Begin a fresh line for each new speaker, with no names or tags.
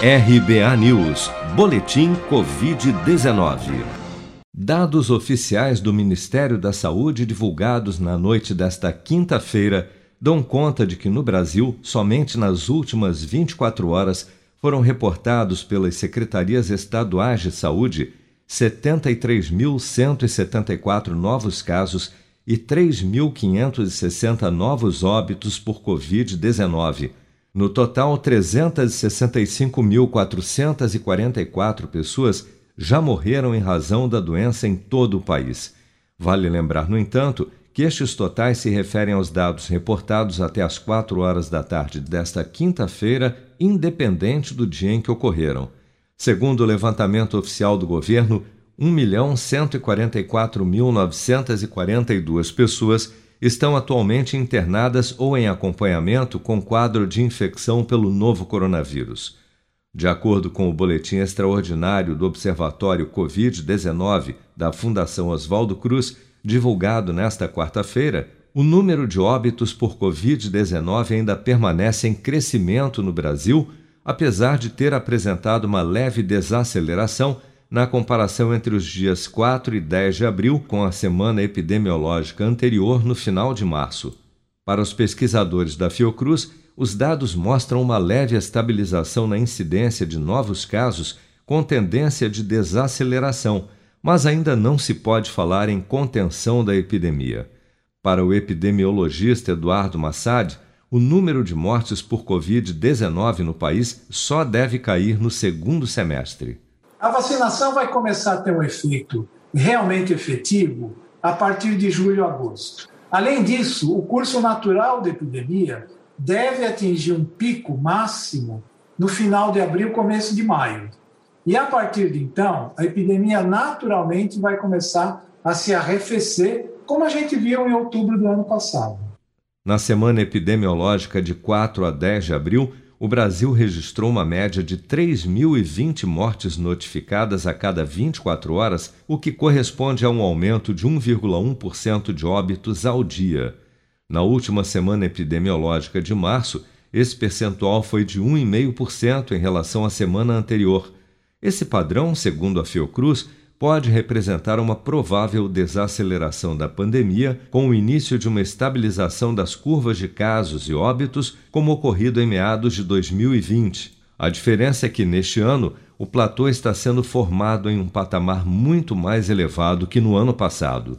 RBA News, Boletim Covid-19. Dados oficiais do Ministério da Saúde divulgados na noite desta quinta-feira dão conta de que no Brasil, somente nas últimas 24 horas, foram reportados pelas secretarias estaduais de saúde 73.174 novos casos e 3.560 novos óbitos por Covid-19 no total, 365.444 pessoas já morreram em razão da doença em todo o país. Vale lembrar, no entanto, que estes totais se referem aos dados reportados até às 4 horas da tarde desta quinta-feira, independente do dia em que ocorreram. Segundo o levantamento oficial do governo, 1.144.942 pessoas estão atualmente internadas ou em acompanhamento com quadro de infecção pelo novo coronavírus. De acordo com o boletim extraordinário do Observatório Covid-19 da Fundação Oswaldo Cruz, divulgado nesta quarta-feira, o número de óbitos por Covid-19 ainda permanece em crescimento no Brasil, apesar de ter apresentado uma leve desaceleração na comparação entre os dias 4 e 10 de abril com a semana epidemiológica anterior no final de março. Para os pesquisadores da Fiocruz, os dados mostram uma leve estabilização na incidência de novos casos com tendência de desaceleração, mas ainda não se pode falar em contenção da epidemia. Para o epidemiologista Eduardo Massad, o número de mortes por Covid-19 no país só deve cair no segundo semestre.
A vacinação vai começar a ter um efeito realmente efetivo a partir de julho e agosto. Além disso, o curso natural da epidemia deve atingir um pico máximo no final de abril, começo de maio. E a partir de então, a epidemia naturalmente vai começar a se arrefecer, como a gente viu em outubro do ano passado.
Na semana epidemiológica de 4 a 10 de abril, o Brasil registrou uma média de 3.020 mortes notificadas a cada 24 horas, o que corresponde a um aumento de 1,1% de óbitos ao dia. Na última semana epidemiológica de março, esse percentual foi de 1,5% em relação à semana anterior. Esse padrão, segundo a Fiocruz, pode representar uma provável desaceleração da pandemia com o início de uma estabilização das curvas de casos e óbitos, como ocorrido em meados de 2020. A diferença é que, neste ano, o platô está sendo formado em um patamar muito mais elevado que no ano passado.